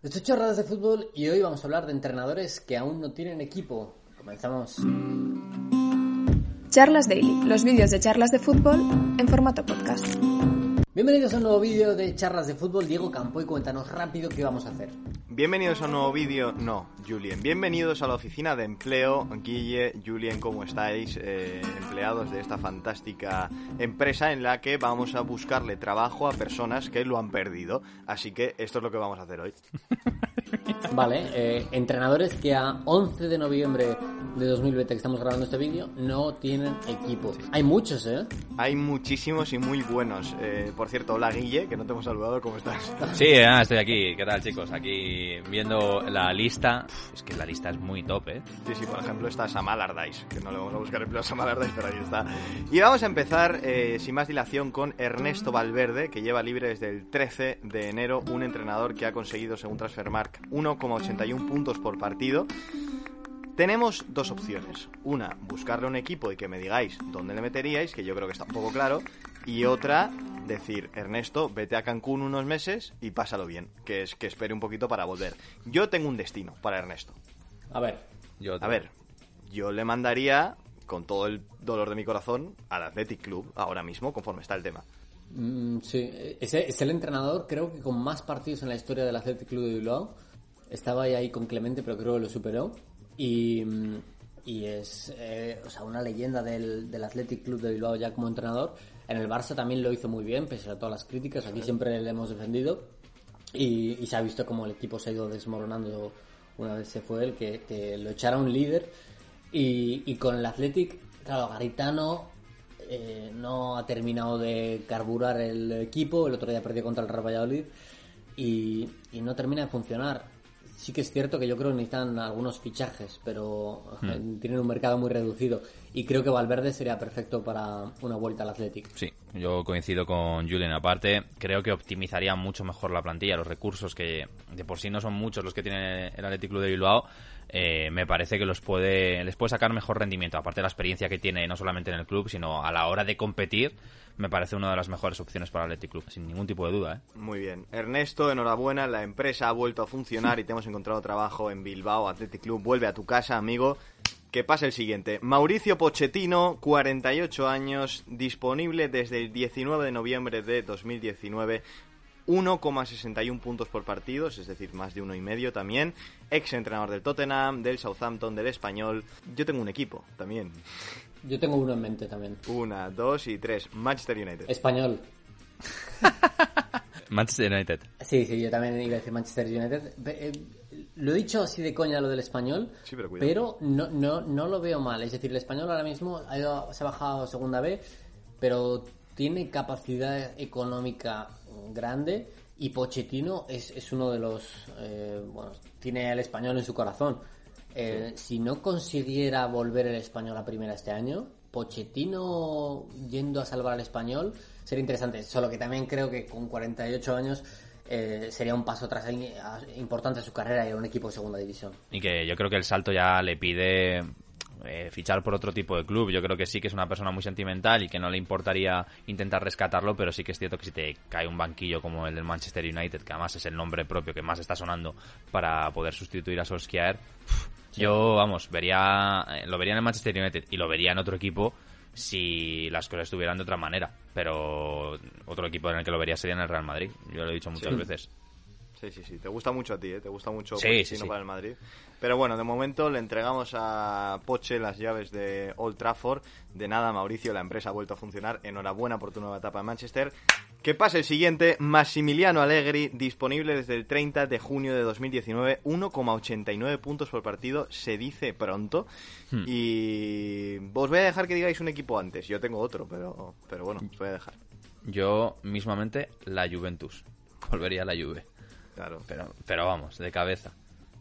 Esto es Chorradas de Fútbol y hoy vamos a hablar de entrenadores que aún no tienen equipo. Comenzamos. Charlas Daily, los vídeos de charlas de fútbol en formato podcast. Bienvenidos a un nuevo vídeo de Charlas de Fútbol. Diego Campo y cuéntanos rápido qué vamos a hacer. Bienvenidos a un nuevo vídeo, no, Julien. Bienvenidos a la oficina de empleo. Guille, Julien, ¿cómo estáis? Eh, empleados de esta fantástica empresa en la que vamos a buscarle trabajo a personas que lo han perdido. Así que esto es lo que vamos a hacer hoy. Vale, eh, entrenadores que a 11 de noviembre de 2020 que estamos grabando este vídeo no tienen equipo. Hay muchos, ¿eh? Hay muchísimos y muy buenos. Eh, por cierto, hola Guille, que no te hemos saludado, ¿cómo estás? Sí, ah, estoy aquí. ¿Qué tal, chicos? Aquí viendo la lista. Es que la lista es muy top, ¿eh? Sí, sí, por ejemplo está Sam Allardyce, que no le vamos a buscar empleo a Sam Allardyce, pero ahí está. Y vamos a empezar, eh, sin más dilación, con Ernesto Valverde, que lleva libre desde el 13 de enero, un entrenador que ha conseguido, según Transfermarkt, 1,81 puntos por partido. Tenemos dos opciones. Una, buscarle un equipo y que me digáis dónde le meteríais, que yo creo que está un poco claro. Y otra, decir, Ernesto, vete a Cancún unos meses y pásalo bien, que es que espere un poquito para volver. Yo tengo un destino para Ernesto. A ver. Yo A ver, yo le mandaría, con todo el dolor de mi corazón, al Athletic Club, ahora mismo, conforme está el tema. Mm, sí, es, es el entrenador creo que con más partidos en la historia del Athletic Club de Bilbao. Estaba ahí, con Clemente, pero creo que lo superó. Y, mm, y es eh, o sea, una leyenda del, del Athletic Club de Bilbao ya como entrenador. En el Barça también lo hizo muy bien, pese a todas las críticas. Aquí siempre le hemos defendido. Y, y se ha visto como el equipo se ha ido desmoronando una vez se fue él, que, que lo echara un líder. Y, y con el Athletic, claro, Garitano eh, no ha terminado de carburar el equipo. El otro día perdió contra el Real Valladolid. Y, y no termina de funcionar. Sí que es cierto que yo creo que necesitan algunos fichajes, pero eh, tienen un mercado muy reducido. Y creo que Valverde sería perfecto para una vuelta al Athletic. Sí, yo coincido con Julien. Aparte, creo que optimizaría mucho mejor la plantilla, los recursos que de por sí no son muchos los que tiene el Athletic Club de Bilbao. eh, me parece que los puede les puede sacar mejor rendimiento. Aparte de la experiencia que tiene no solamente en el club, sino a la hora de competir, me parece una de las mejores opciones para el Athletic Club, sin ningún tipo de duda. ¿eh? Muy bien. Ernesto, enhorabuena, la empresa ha vuelto a funcionar y te hemos encontrado trabajo en Bilbao Athletic Club. Vuelve a tu casa, amigo. Que pase el siguiente. Mauricio Pochettino, 48 años, disponible desde el 19 de noviembre de 2019. 1,61 puntos por partido, es decir, más de uno y medio también. Ex entrenador del Tottenham, del Southampton, del Español. Yo tengo un equipo también. Yo tengo uno en mente también. Una, dos y tres. Manchester United. Español. Manchester United. Sí, sí, yo también iba a decir Manchester United. Lo he dicho así de coña lo del español, Sí, pero no, no, no lo veo mal. Es decir, el español ahora mismo ha ido- se ha bajado a segunda B, pero tiene capacidad económica grande y Pochettino es, es uno de los... eh, bueno, tiene el español en su corazón. Eh, Si no consiguiera volver el español a primera este año, Pochettino yendo a salvar al español sería interesante. Solo que también creo que con 48 años eh, sería un paso atrás a- importante en su carrera y a un equipo de segunda división. Y que yo creo que el salto ya le pide eh, fichar por otro tipo de club. Yo creo que sí que es una persona muy sentimental y que no le importaría intentar rescatarlo, pero sí que es cierto que si te cae un banquillo como el del Manchester United, que además es el nombre propio que más está sonando para poder sustituir a Solskjaer, yo, vamos, vería eh, lo vería en el Manchester United y lo vería en otro equipo si las cosas estuvieran de otra manera. Pero otro equipo en el que lo vería sería en el Real Madrid. Yo lo he dicho muchas Sí. veces. Sí, sí, sí. Te gusta mucho a ti, ¿eh? Te gusta mucho Sí, Pochettino sí, sí. para el Madrid. Pero bueno, de momento le entregamos a Poche las llaves de Old Trafford. De nada, Mauricio, la empresa ha vuelto a funcionar. Enhorabuena por tu nueva etapa en Manchester. Que pase el siguiente, Massimiliano Allegri, disponible desde el 30 de junio de 2019, 1,89 puntos por partido, se dice pronto. Hmm. Y os voy a dejar que digáis un equipo antes. Yo tengo otro, pero, pero bueno, os voy a dejar. Yo, mismamente, la Juventus. Volvería a la Juve. Claro. Pero, pero vamos, de cabeza.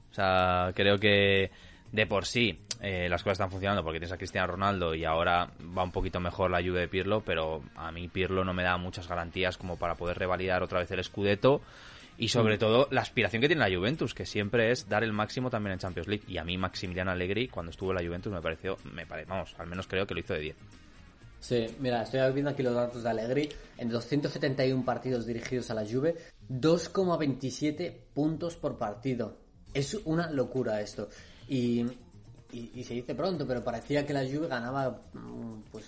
O sea, creo que de por sí eh, las cosas están funcionando porque tienes a Cristiano Ronaldo y ahora va un poquito mejor la Juve de Pirlo, pero a mí Pirlo no me da muchas garantías como para poder revalidar otra vez el Scudetto y sobre todo la aspiración que tiene la Juventus, que siempre es dar el máximo también en Champions League. Y a mí Maximiliano Allegri, cuando estuvo en la Juventus, me pareció, me pare, vamos, al menos creo que lo hizo de 10. Sí, mira, estoy viendo aquí los datos de Allegri. En 271 partidos dirigidos a la Juve, 2,27 puntos por partido. Es una locura esto. Y, y- y se dice pronto, pero parecía que la Juve ganaba mm, pues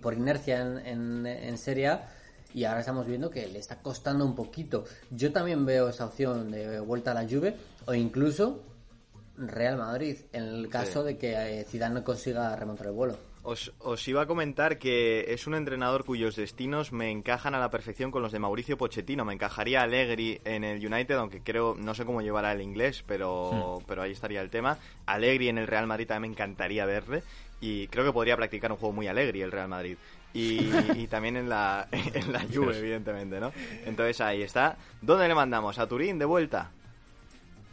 por, inercia en, en, en Serie A y ahora estamos viendo que le está costando un poquito. Yo también veo esa opción de vuelta a la Juve o incluso Real Madrid en el caso de que eh, Zidane no consiga remontar el vuelo. Os, os iba a comentar que es un entrenador cuyos destinos me encajan a la perfección con los de Mauricio Pochettino. Me encajaría Allegri en el United, aunque creo, no sé cómo llevará el inglés, pero, pero ahí estaría el tema. Allegri en el Real Madrid también me encantaría verle. Y creo que podría practicar un juego muy Allegri el Real Madrid. Y, y también en la, en la Juve, evidentemente, ¿no? Entonces ahí está. ¿Dónde le mandamos? ¿A Turín de vuelta?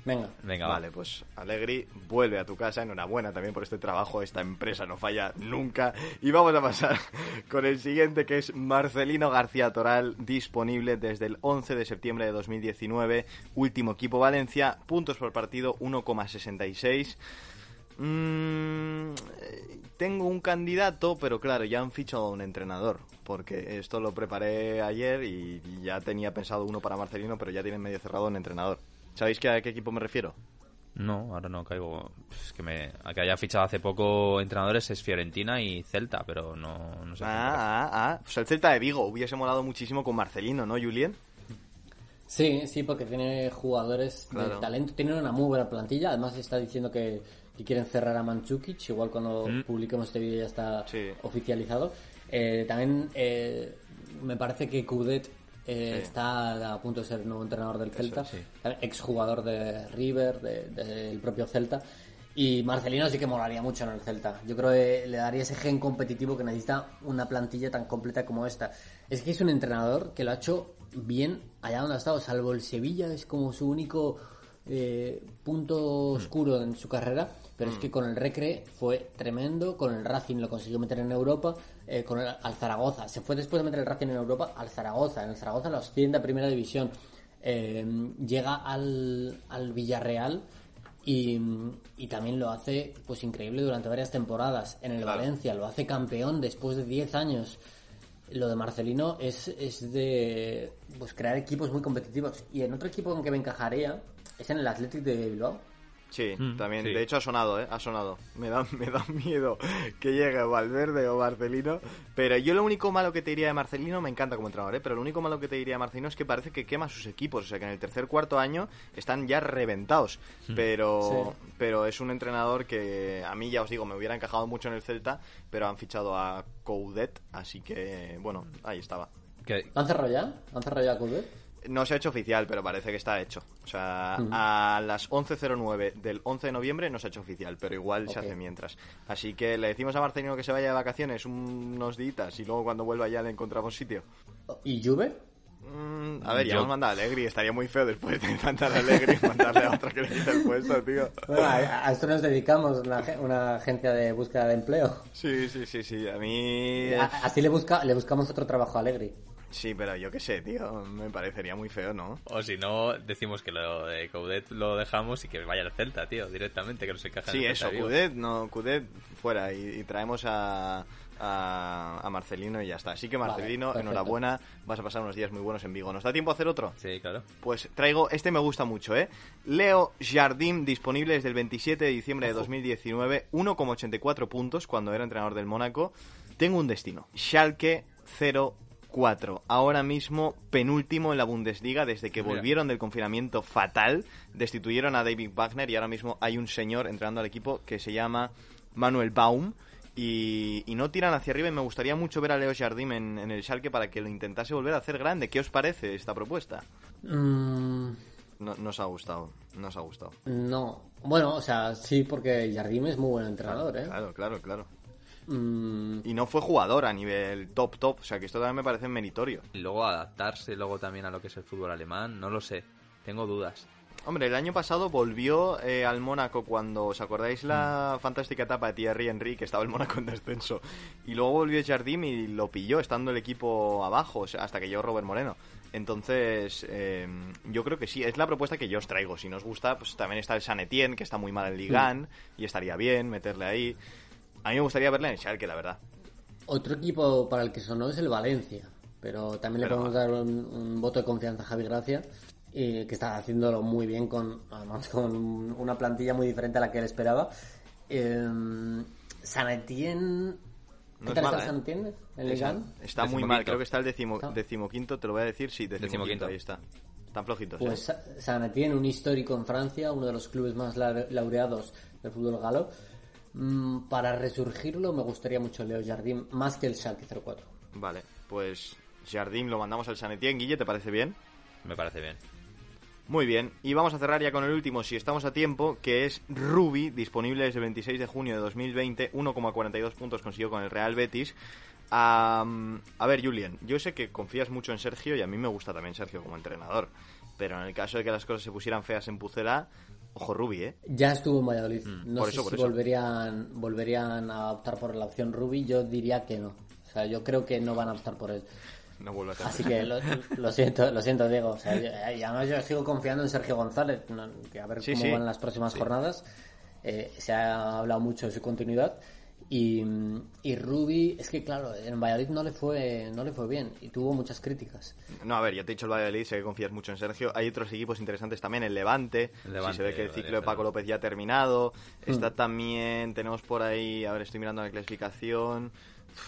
Venga. Venga, va. Vale, pues Allegri, vuelve a tu casa. Enhorabuena también por este trabajo. Esta empresa no falla nunca. Y vamos a pasar con el siguiente, que es Marcelino García Toral, disponible desde el 11 de septiembre de 2019. Último equipo Valencia, puntos por partido 1,66. Mm, tengo un candidato, pero claro, ya han fichado a un entrenador. Porque esto lo preparé ayer y ya tenía pensado uno para Marcelino, pero ya tienen medio cerrado un entrenador. ¿Sabéis que a qué equipo me refiero? No, ahora no caigo. Es que me, a que haya fichado hace poco entrenadores es Fiorentina y Celta, pero no, no sé. Ah, ah, ah. Pues el Celta de Vigo hubiese molado muchísimo con Marcelino, ¿no, Julien? Sí, sí, porque tiene jugadores Claro. de talento, tiene una muy buena plantilla. Además, está diciendo que, que quieren cerrar a Manchukic. Igual cuando publiquemos este vídeo ya está Sí. oficializado. Eh, también eh, me parece que Coudet eh, Sí. está a punto de ser nuevo entrenador del Celta, sí. exjugador de River, de- del propio Celta. Y Marcelino sí que molaría mucho en el Celta. Yo creo que le daría ese gen competitivo que necesita una plantilla tan completa como esta. Es que es un entrenador que lo ha hecho bien allá donde ha estado, salvo el Sevilla, es como su único eh, punto oscuro en su carrera. Pero es que con el Recre fue tremendo, con el Racing lo consiguió meter en Europa, eh, con el, al Zaragoza. Se fue después de meter el Racing en Europa al Zaragoza. En el Zaragoza lo asciende a primera división. Eh, llega al, al Villarreal y, y también lo hace pues increíble durante varias temporadas. En el Claro. Valencia lo hace campeón después de 10 años. Lo de Marcelino es, es de pues crear equipos muy competitivos. Y en otro equipo en que me encajaría es en el Athletic de Bilbao. Sí, Mm, también. sí. De hecho ha sonado, ¿eh? Ha sonado. Me da, me da miedo que llegue Valverde o Marcelino. Pero yo lo único malo que te diría de Marcelino, me encanta como entrenador, ¿eh? Pero lo único malo que te diría de Marcelino es que parece que quema sus equipos. O sea, que en el tercer cuarto año están ya reventados. Pero, Sí. pero es un entrenador que a mí, ya os digo, me hubiera encajado mucho en el Celta. Pero han fichado a Coudet. Así que, bueno, ahí estaba. ¿Han cerrado ya? ¿Han cerrado ya Coudet? No se ha hecho oficial, pero parece que está hecho. O sea, Ujú. a las 11.09 del 11 de noviembre no se ha hecho oficial, pero igual se hace mientras. Así que le decimos a Marcelino que se vaya de vacaciones unos días y luego cuando vuelva ya le encontramos sitio. ¿Y Juve? Mm, a ver, ya Yo- hemos mandado a Alegri, estaría muy feo después de mandar a Alegri mandarle a otro que le quite el puesto, tío. Bueno, a, a esto nos dedicamos, una, ag- una agencia de búsqueda de empleo. Sí, sí, sí, sí, a mí... A- así le, busca, le buscamos otro trabajo a Alegri. Sí, pero yo qué sé, tío, me parecería muy feo, ¿no? O si no, decimos que lo de Coudet lo dejamos y que vaya al Celta, tío, directamente, que no se encaja en Sí, el eso, Celta. Cudet, no, Cudet fuera y, y traemos a, a, a Marcelino y ya está. Así que Marcelino, enhorabuena, vas a pasar unos días muy buenos en Vigo. ¿Nos da tiempo a hacer otro? Sí, claro. Pues traigo, este me gusta mucho, ¿eh? Leo Jardim, disponible desde el 27 de diciembre de 2019, 1,84 puntos cuando era entrenador del Mónaco. Tengo un destino, Schalke 04. Ahora mismo penúltimo en la Bundesliga desde que Mira. volvieron del confinamiento fatal, destituyeron a David Wagner y ahora mismo hay un señor entrenando al equipo que se llama Manuel Baum. Y, y no tiran hacia arriba y me gustaría mucho ver a Leo Jardim en, en el Schalke para que lo intentase volver a hacer grande. ¿Qué os parece esta propuesta? Mm, No, no os ha gustado, no os ha gustado. no. Bueno, o sea, sí, porque Jardim es muy buen entrenador, ¿eh? Claro, claro, claro. Mm, Y no fue jugador a nivel top, top. O sea, que esto también me parece meritorio. Y luego adaptarse luego también a lo que es el fútbol alemán, no lo sé. Tengo dudas. Hombre, el año pasado volvió eh, al Mónaco cuando, ¿os acordáis la Mm. fantástica etapa de Thierry Henry, que estaba el Mónaco en descenso? Y luego volvió Jardim y lo pilló, estando el equipo abajo, o sea, hasta que llegó Robert Moreno. Entonces, eh, yo creo que sí, es la propuesta que yo os traigo. Si nos gusta, pues también está el San Etienne, que está muy mal en Ligan, Mm. y estaría bien meterle ahí. A mí me gustaría verle en el Schalke, la verdad. Otro equipo para el que sonó es el Valencia, pero también le Pero- podemos dar un, un voto de confianza a Javi Gracia, y que está haciéndolo muy bien, con además con una plantilla muy diferente a la que él esperaba. Eh, San Etienne... ¿Qué No es tal mala, está ¿eh? San Etienne? ¿En Está, Ligan? está muy mal, creo que está el decimo, decimoquinto, te lo voy a decir, sí, decimoquinto, Decimoquinto. ahí está. Están flojitos. ¿eh? Pues Sa- San Etienne, un histórico en Francia, uno de los clubes más lau- laureados del fútbol galo. Mm, para resurgirlo me gustaría mucho Leo Jardín, más que el Schalke 04. Vale, pues Jardim lo mandamos al San Etienne. Guille, ¿te parece bien? Me parece bien. Muy bien, y vamos a cerrar ya con el último, si estamos a tiempo, que es Ruby, disponible desde el 26 de junio de 2020, 1,42 puntos consiguió con el Real Betis. Am, a ver, Julian, yo sé que confías mucho en Sergio y a mí me gusta también Sergio como entrenador, pero en el caso de que las cosas se pusieran feas en Pucela, ojo Ruby, ¿eh? Ya estuvo en Valladolid. no por sé eso, por si eso. volverían, volverían a optar por la opción Ruby, yo diría que no. O sea, yo creo que no van a optar por él. No vuelvo a tener. Así que lo, lo siento, lo siento, Diego. O sea, yo, y además yo sigo confiando en Sergio González, no, que a ver Sí, cómo sí. van las próximas jornadas. Eh, se ha hablado mucho de su continuidad. Y, y Ruby, es que claro, en Valladolid no le fue no le fue bien y tuvo muchas críticas. No, a ver, ya te he dicho el Valladolid, sé que confías mucho en Sergio. Hay otros equipos interesantes también, el Levante. El Levante, si se ve que el ciclo de. Paco López ya ha terminado. Está también, tenemos por ahí, a ver, estoy mirando la clasificación.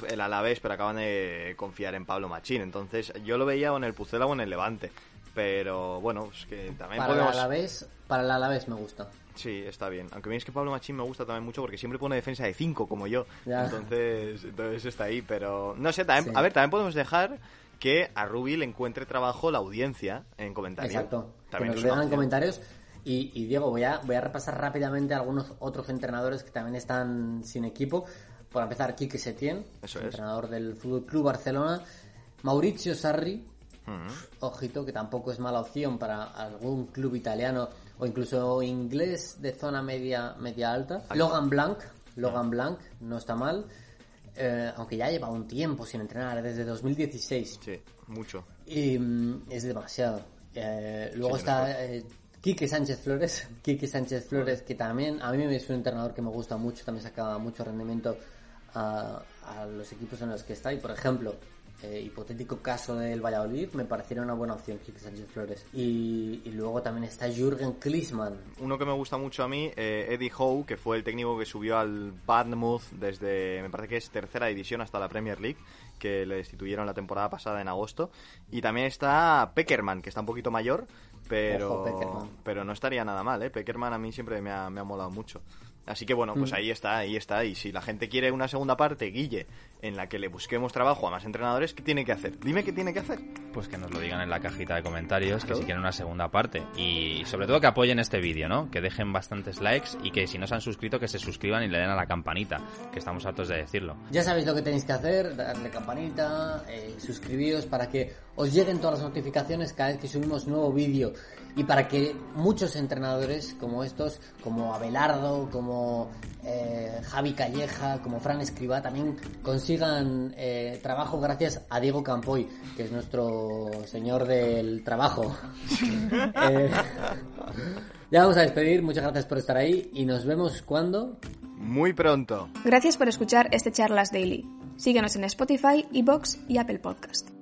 El Alavés, pero acaban de confiar en Pablo Machín. Entonces, yo lo veía o en el Pucela o en el Levante. Pero bueno, es que también Para podemos. el Alavés, para el Alavés me gusta. Sí, está bien. Aunque es que Pablo Machín me gusta también mucho porque siempre pone defensa de 5 como yo. Ya. Entonces, entonces está ahí. Pero no sé, también, Sí. a ver, también podemos dejar que a Ruby le encuentre trabajo la audiencia en comentarios. Exacto. Que También nos lo una dejan en comentarios. Y, y, Diego, voy a, voy a repasar rápidamente algunos otros entrenadores que también están sin equipo. Por empezar, Quique Setién, Eso es. entrenador del Fútbol Club Barcelona. Mauricio Sarri, Ojito, que tampoco es mala opción para algún club italiano o incluso inglés de zona media media alta. Logan Blanc, Logan Blanc, no está mal. eh, aunque ya lleva un tiempo sin entrenar, desde 2016. Sí, mucho. Y mm, es demasiado. Eh, luego Sí, está eh, Quique Sánchez Flores. Quique Sánchez Flores, que también a mí es un entrenador que me gusta mucho, también saca mucho rendimiento a, a los equipos en los que está. Y por ejemplo, eh, hipotético caso del Valladolid, me pareciera una buena opción Quique Sánchez Flores. Y, y luego también está Jürgen Klinsmann. Uno que me gusta mucho a mí, eh, Eddie Howe, que fue el técnico que subió al Bournemouth desde, me parece que es tercera división hasta la Premier League, que le destituyeron la temporada pasada en agosto. Y también está Peckerman, que está un poquito mayor, pero, Ojo, pero no estaría nada mal, ¿eh? Peckerman a mí siempre me ha, me ha molado mucho. Así que bueno, Mm. pues ahí está, ahí está. Y si la gente quiere una segunda parte, Guille, en la que le busquemos trabajo a más entrenadores, ¿qué tiene que hacer? Dime qué tiene que hacer. Pues que nos lo digan en la cajita de comentarios, que si quieren una segunda parte. Y sobre todo que apoyen este vídeo, ¿no? Que dejen bastantes likes y que si no se han suscrito, que se suscriban y le den a la campanita, que estamos hartos de decirlo. Ya sabéis lo que tenéis que hacer, darle campanita, eh, suscribíos para que os lleguen todas las notificaciones cada vez que subimos nuevo vídeo y para que muchos entrenadores como estos, como Abelardo, como eh, Javi Calleja, como Fran Escribá, también consigan eh, trabajo gracias a Diego Campoy, que es nuestro señor del trabajo. Eh, ya vamos a despedir, muchas gracias por estar ahí y nos vemos cuando... Muy pronto. Gracias por escuchar este Charlas Daily. Síguenos en Spotify, Evox y Apple Podcast.